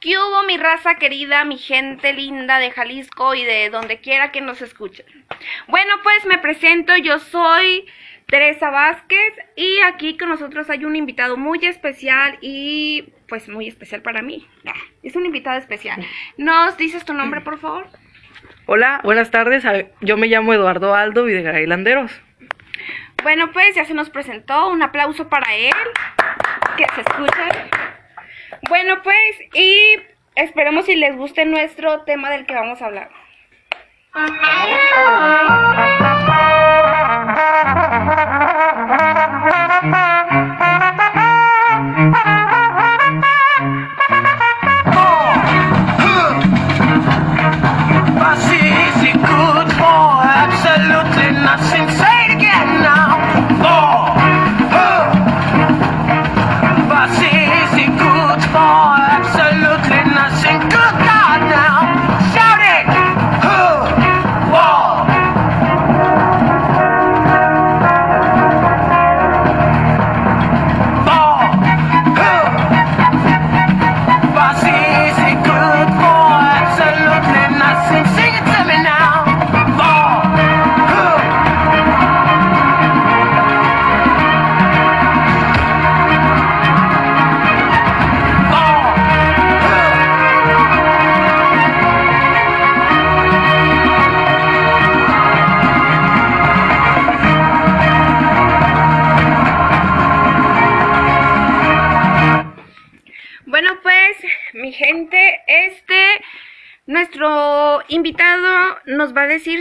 ¿Qué hubo mi raza querida, mi gente linda de Jalisco y de donde quiera que nos escuchen? Bueno, pues me presento, yo soy Teresa Vázquez y aquí con nosotros hay un invitado muy especial y pues muy especial para mí. Ah, Es un invitado especial. ¿Nos dices tu nombre, por favor? Hola, buenas tardes. Yo me llamo Eduardo Aldo Videgaray Landeros. Bueno, pues ya se nos presentó. Un aplauso para él. Que se escuche. Bueno, pues, y esperemos si les guste nuestro tema del que vamos a hablar.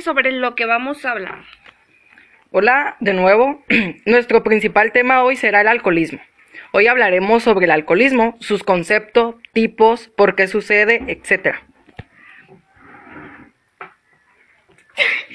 Sobre lo que vamos a hablar. Hola, de nuevo. Nuestro principal tema hoy será el alcoholismo. Hoy hablaremos sobre el alcoholismo, sus conceptos, tipos, por qué sucede, etc.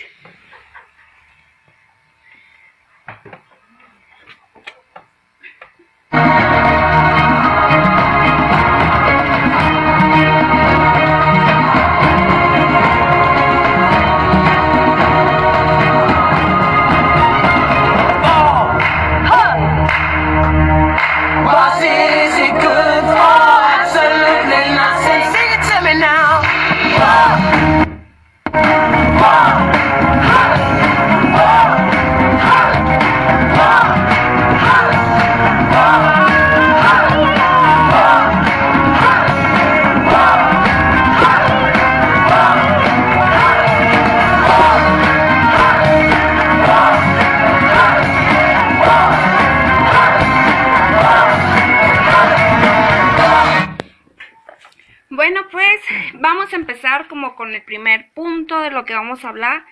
vamos a hablar.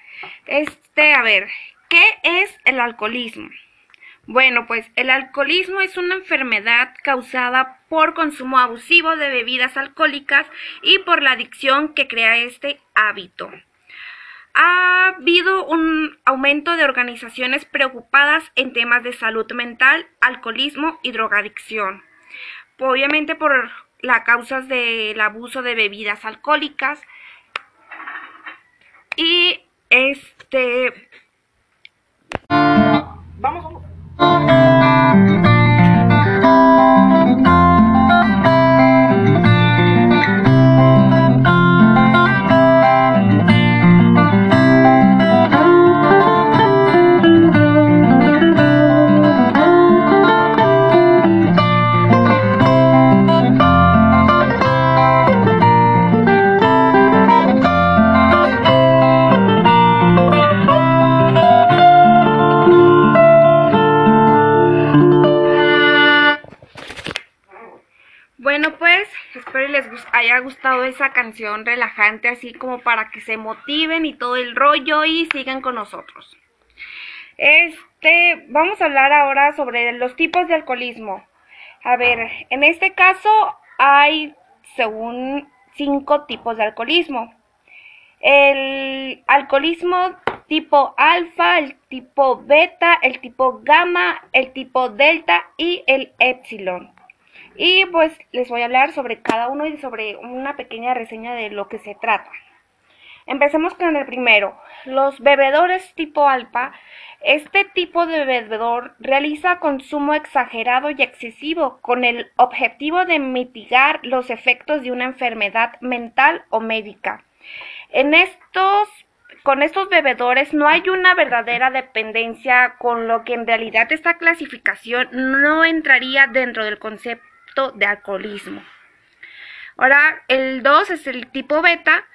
Este, a ver, ¿qué es el alcoholismo? Bueno, pues el alcoholismo es una enfermedad causada por consumo abusivo de bebidas alcohólicas y por la adicción que crea este hábito. Ha habido un aumento de organizaciones preocupadas en temas de salud mental, alcoholismo y drogadicción obviamente por las causas del abuso de bebidas alcohólicas y este Vamos, bueno esa canción relajante así como para que se motiven y todo el rollo y sigan con nosotros. Este vamos a hablar ahora sobre los tipos de alcoholismo. A ver en este caso hay según cinco tipos de alcoholismo. El alcoholismo tipo alfa, el tipo beta, el tipo gamma, el tipo delta y el epsilon. Y pues les voy a hablar sobre cada uno y sobre una pequeña reseña de lo que se trata. Empecemos con el primero. Los bebedores tipo alfa. Este tipo de bebedor realiza consumo exagerado y excesivo con el objetivo de mitigar los efectos de una enfermedad mental o médica. En estos con estos bebedores no hay una verdadera dependencia, con lo que en realidad esta clasificación no entraría dentro del concepto de alcoholismo. Ahora, el 2 es el tipo beta.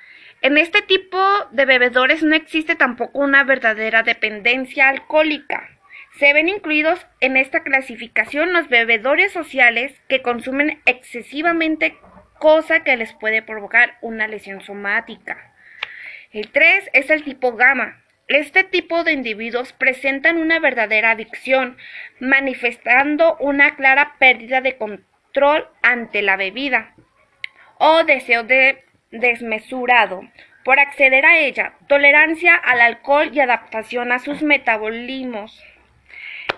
En este tipo de bebedores no existe tampoco una verdadera dependencia alcohólica. Se ven incluidos en esta clasificación los bebedores sociales que consumen excesivamente, cosa que les puede provocar una lesión somática. El 3 es el tipo gamma. Este tipo de individuos presentan una verdadera adicción, manifestando una clara pérdida de control ante la bebida. O deseo de desmesurado. Por acceder a ella, tolerancia al alcohol y adaptación a sus metabolismos.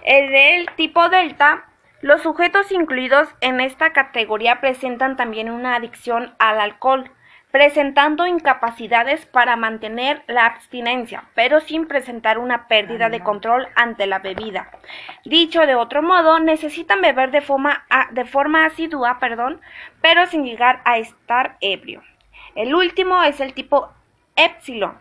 El del tipo delta, los sujetos incluidos en esta categoría presentan también una adicción al alcohol, presentando incapacidades para mantener la abstinencia, pero sin presentar una pérdida de control ante la bebida. Dicho de otro modo, necesitan beber de forma, de forma asidua, perdón, pero sin llegar a estar ebrio. El último es el tipo epsilon.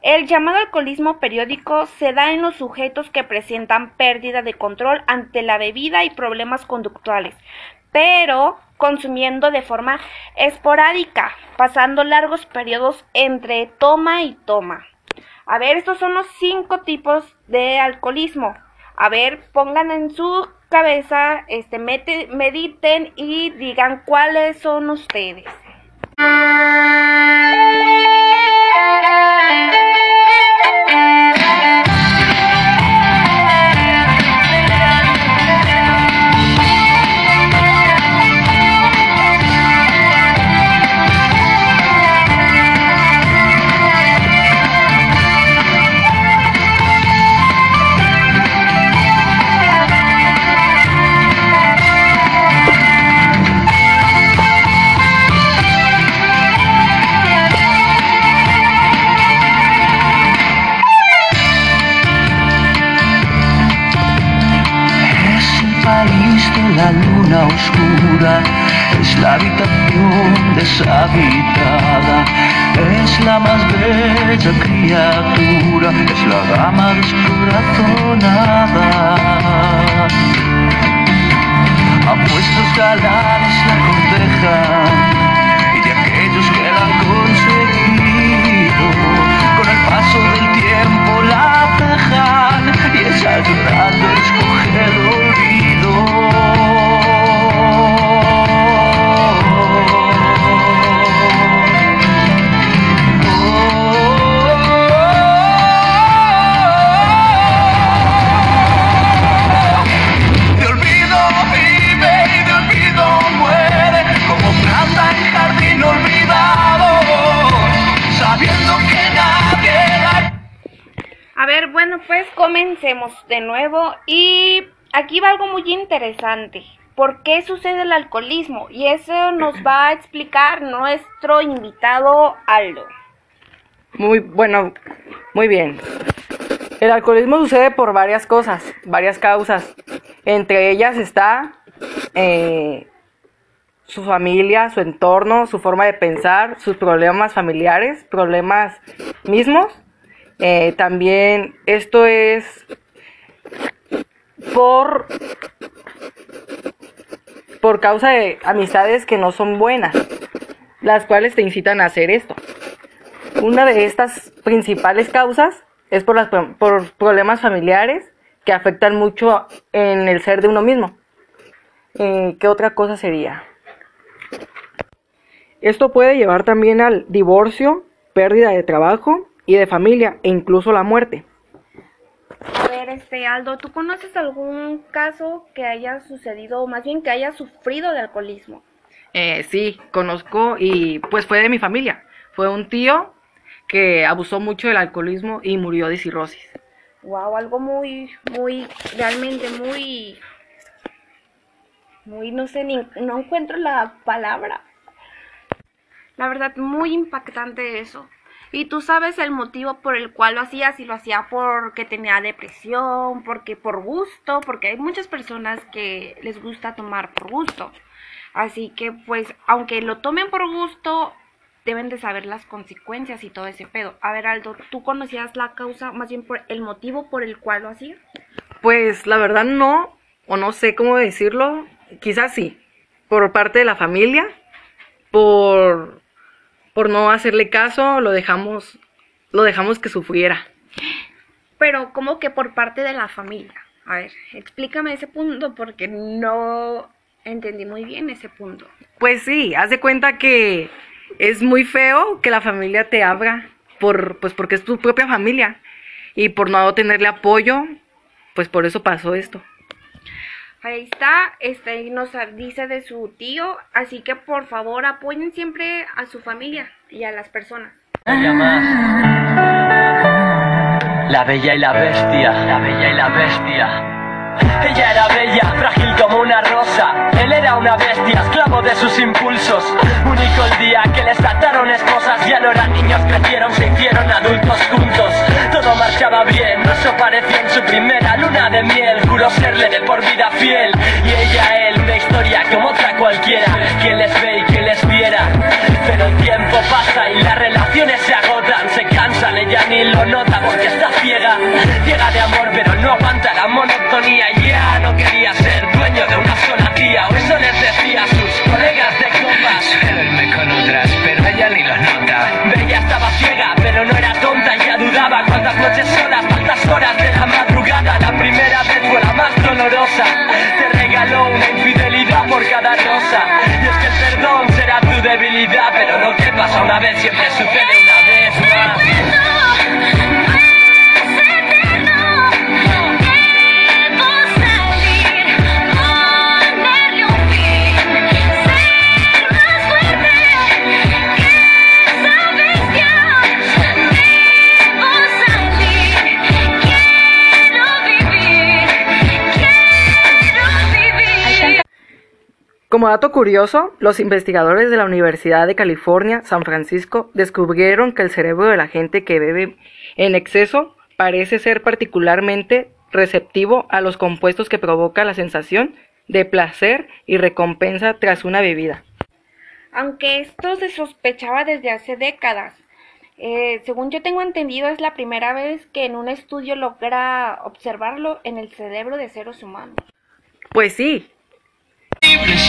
El llamado alcoholismo periódico se da en los sujetos que presentan pérdida de control ante la bebida y problemas conductuales, pero consumiendo de forma esporádica, pasando largos periodos entre toma y toma. A ver, estos son los cinco tipos de alcoholismo. A ver, pongan en su cabeza, este, mediten y digan cuáles son ustedes. Habitación deshabitada, es la más bella criatura, es la dama descorazonada. Apuestos galanes la cortejan y de aquellos que la han conseguido, con el paso del tiempo la dejan y ella llorando comencemos de nuevo y aquí va algo muy interesante. ¿Por qué sucede el alcoholismo? Y eso nos va a explicar nuestro invitado Aldo. Muy bueno, muy bien. El alcoholismo sucede por varias cosas, varias causas. Entre ellas está eh, su familia, su entorno, su forma de pensar, sus problemas familiares, problemas mismos. Eh, también esto es por por causa de amistades que no son buenas, las cuales te incitan a hacer esto. Una de estas principales causas es por, las, por problemas familiares que afectan mucho en el ser de uno mismo. Eh, ¿Qué otra cosa sería? Esto puede llevar también al divorcio, pérdida de trabajo y de familia e incluso la muerte. A ver, este Aldo, ¿tú conoces algún caso que haya sucedido, o más bien que haya sufrido de alcoholismo? Eh, sí, conozco y pues fue de mi familia. Fue un tío que abusó mucho del alcoholismo y murió de cirrosis. Wow, algo muy, muy, realmente muy, muy, no sé, ni, no encuentro la palabra. La verdad, muy impactante eso. Y tú sabes el motivo por el cual lo hacía, si lo hacía porque tenía depresión, porque por gusto, porque hay muchas personas que les gusta tomar por gusto. Así que pues, aunque lo tomen por gusto, deben de saber las consecuencias y todo ese pedo. A ver, Aldo, ¿tú conocías la causa, más bien por el motivo por el cual lo hacía? Pues la verdad no, o no sé cómo decirlo, quizás sí, por parte de la familia, por, por no hacerle caso, lo dejamos, lo dejamos que sufriera. Pero como que por parte de la familia. A ver, explícame ese punto porque no entendí muy bien ese punto. Pues sí, haz de cuenta que es muy feo que la familia te abra por, pues porque es tu propia familia y por no tenerle apoyo, pues por eso pasó esto. Ahí está, este y nos dice de su tío, así que por favor apoyen siempre a su familia y a las personas. La bella y la bestia, la bella y la bestia. Ella era bella, frágil como una rosa. Una bestia, esclavo de sus impulsos. Único el día que les trataron esposas. Ya no eran niños, crecieron, se hicieron adultos juntos. Todo marchaba bien, eso pareció en su primera luna de miel. Juró serle de por vida fiel. Y ella él, una historia como otra cualquiera. Quien les ve y quien les viera. Pero el tiempo pasa y las relaciones se agotan. Se cansan, ella ni lo nota porque está ciega. Ciega de amor, pero no aguanta la monotonía. Ya no quería ser dueño de una sola tía. O eso les decía a sus colegas de copas. Verme con otras, pero ella ni lo nota. Bella estaba ciega, pero no era tonta. Como dato curioso, los investigadores de la Universidad de California, San Francisco, descubrieron que el cerebro de la gente que bebe en exceso parece ser particularmente receptivo a los compuestos que provoca la sensación de placer y recompensa tras una bebida. Aunque esto se sospechaba desde hace décadas. Eh, según yo tengo entendido, es la primera vez que en un estudio logra observarlo en el cerebro de seres humanos. Pues sí,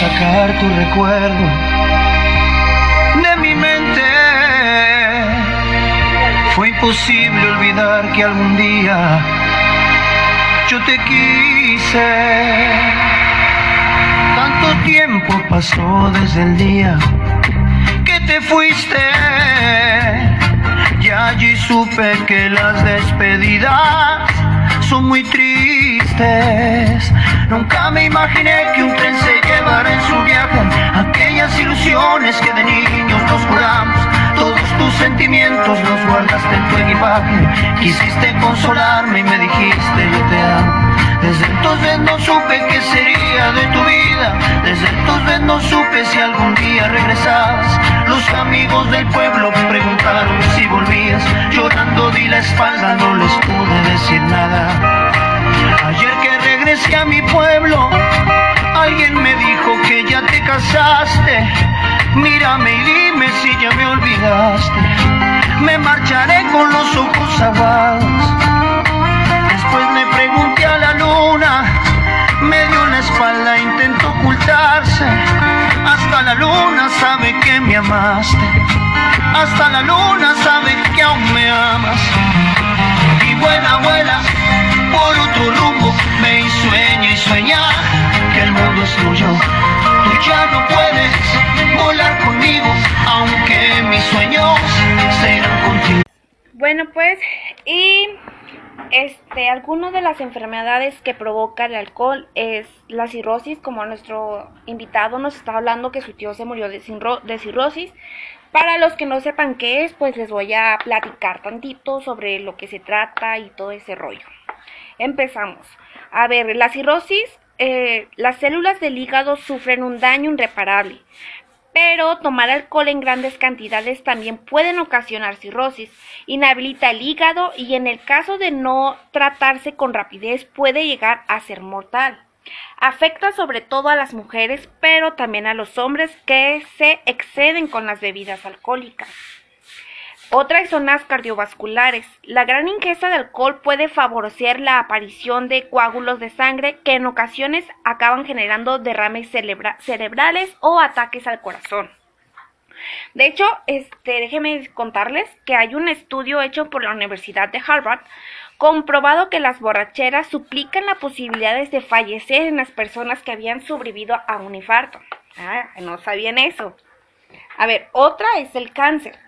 sacar tu recuerdo de mi mente. Fue imposible olvidar que algún día yo te quise. Tanto tiempo pasó desde el día que te fuiste. Y allí supe que las despedidas son muy tristes. Nunca me imaginé que un tren se llevara en su viaje aquellas ilusiones que de niños nos juramos. Todos tus sentimientos los guardaste en tu equipaje. Quisiste consolarme y me dijiste yo te amo. Desde entonces no supe qué sería de tu vida. Desde entonces no supe si algún día regresabas. Los amigos del pueblo preguntaron si volvías. Llorando di la espalda, no les pude decir nada. Ayer que regresé a mi pueblo, Mírame y dime si ya me olvidaste. Me marcharé con los ojos cerrados. Después le pregunté a la luna, me dio la espalda, intentó ocultarse. Hasta la luna sabe que me amaste. Hasta la luna sabe que aún me amas. Y vuela, vuela por otro rumbo. Y sueña y sueña que el mundo es tuyo. Ya no puedes volar conmigo, aunque mis sueños serán contigo. Bueno, pues, y este, algunas de las enfermedades que provoca el alcohol es la cirrosis, como nuestro invitado nos está hablando que su tío se murió de, de cirrosis. Para los que no sepan qué es, pues les voy a platicar tantito sobre lo que se trata y todo ese rollo. Empezamos. A ver, la cirrosis, eh, las células del hígado sufren un daño irreparable, pero tomar alcohol en grandes cantidades también pueden ocasionar cirrosis, inhabilita el hígado y en el caso de no tratarse con rapidez puede llegar a ser mortal. Afecta sobre todo a las mujeres, pero también a los hombres que se exceden con las bebidas alcohólicas. Otras son las cardiovasculares. La gran ingesta de alcohol puede favorecer la aparición de coágulos de sangre que en ocasiones acaban generando derrames cerebrales o ataques al corazón. De hecho, este, déjenme contarles que hay un estudio hecho por la Universidad de Harvard comprobado que las borracheras suplican las posibilidades de fallecer en las personas que habían sobrevivido a un infarto. Ah, no sabían eso. A ver, otra es el cáncer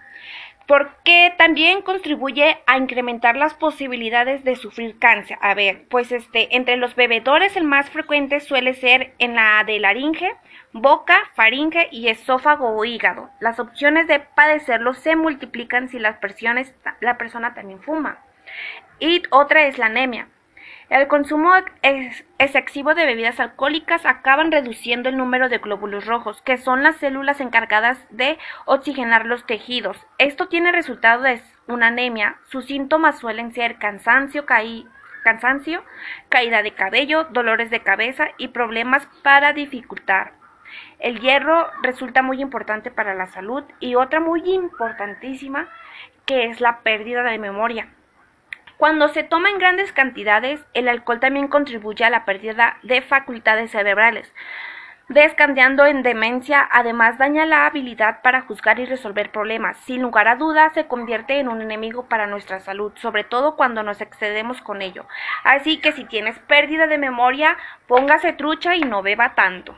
porque también contribuye a incrementar las posibilidades de sufrir cáncer. A ver, pues este, entre los bebedores el más frecuente suele ser en la de laringe, boca, faringe y esófago o hígado. Las opciones de padecerlo se multiplican si las la persona también fuma. Y otra es la anemia. El consumo excesivo de bebidas alcohólicas acaban reduciendo el número de glóbulos rojos, que son las células encargadas de oxigenar los tejidos. Esto tiene resultado de una anemia. Sus síntomas suelen ser cansancio, cansancio, caída de cabello, dolores de cabeza y problemas para dificultar. El hierro resulta muy importante para la salud y otra muy importantísima que es la pérdida de memoria. Cuando se toma en grandes cantidades, el alcohol también contribuye a la pérdida de facultades cerebrales, descandeando en demencia, además daña la habilidad para juzgar y resolver problemas. Sin lugar a dudas, se convierte en un enemigo para nuestra salud, sobre todo cuando nos excedemos con ello. Así que si tienes pérdida de memoria, póngase trucha y no beba tanto.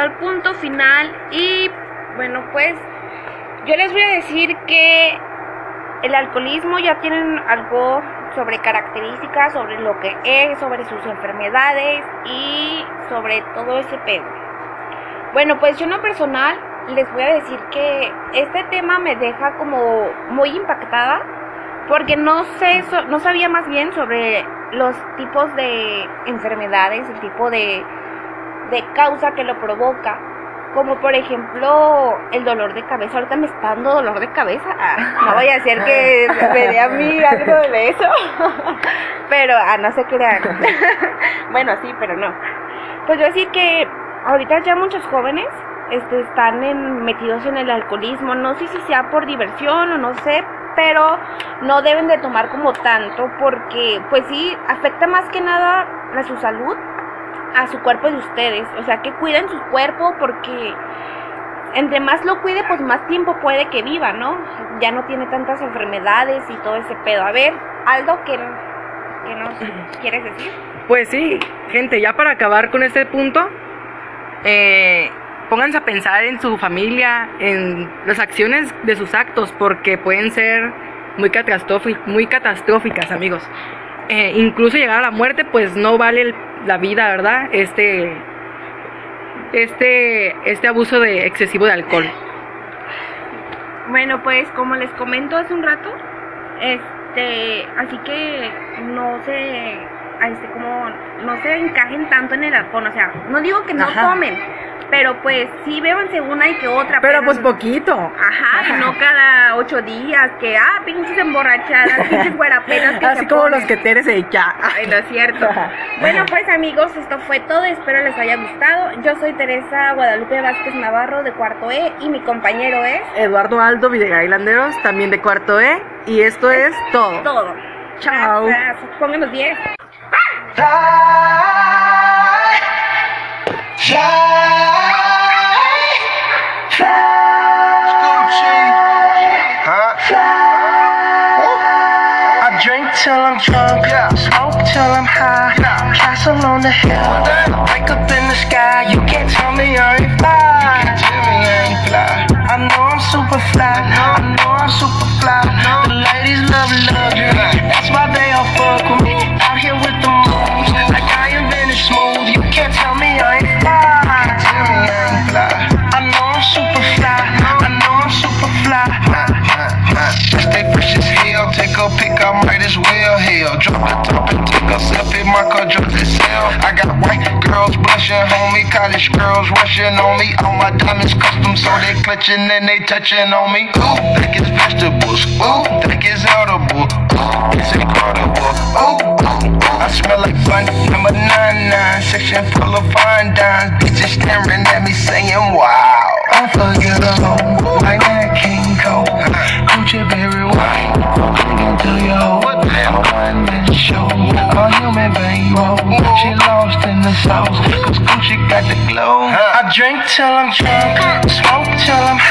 al punto final y bueno pues yo les voy a decir que el alcoholismo ya tienen algo sobre características, sobre lo que es, sobre sus enfermedades y sobre todo ese pedo. Bueno, pues yo en lo personal les voy a decir que este tema me deja como muy impactada porque no sé, no sabía más bien sobre los tipos de enfermedades, el tipo de de causa que lo provoca. Como por ejemplo el dolor de cabeza. Ahorita me está dando dolor de cabeza. Ah, no voy a decir que me dé a mí algo de eso. pero, ah, no sé qué bueno, sí, pero no. Pues yo decir que ahorita ya muchos jóvenes este, están en, metidos en el alcoholismo. No sé si sea por diversión o no sé, pero no deben de tomar como tanto porque pues sí afecta más que nada a su salud a su cuerpo de ustedes. O sea, que cuiden su cuerpo porque entre más lo cuide, pues más tiempo puede que viva, ¿no? Ya no tiene tantas enfermedades y todo ese pedo. A ver, Aldo, ¿qué, qué nos quieres decir? Pues sí, gente, ya para acabar con este punto, eh, pónganse a pensar en su familia, en las acciones de sus actos, porque pueden ser muy, muy catastróficas, amigos. Eh, incluso llegar a la muerte, pues no vale la vida, ¿verdad? Este, este, este abuso de excesivo de alcohol? Bueno, pues como les comento hace un rato, este, así que no se, este, como, no se encajen tanto en el alcohol, o sea, no digo que no Ajá. tomen, pero pues sí bébanse una y que otra. Pero pues no- poquito. Ajá, y no cada ocho días, que, ah, pinches emborrachadas, pinches guarapenas que Así se como ponen. los que te eres ella. Ay, no es cierto. Bueno, pues amigos, esto fue todo. Espero les haya gustado. Yo soy Teresa Guadalupe Vázquez Navarro de cuarto E y mi compañero es Eduardo Aldo Videgaray Landeros, también de cuarto E. Y esto es todo. todo. Chao. Gracias. Pónganos 10. Fly, the hill, hell, take a pic, I might as well hell. Drop the top and take a selfie, my car drop the cell. I got white girls blushing, homie, college girls rushing on me. All my diamonds custom, so they clutching and they touching on me. Ooh, think it's vegetables. Ooh, think it's edible. Ooh, it's incredible. Ooh, ooh, I smell like fun. Number nine nine, section full of fine dimes. Bitches staring at me saying, wow. Unforgettable, like that King Cole. Berry wine, clinging to your hoe. One man show, a human bankroll. She lost in the sauce, cause Gucci got the glow. I drink till I'm drunk, smoke till I'm high.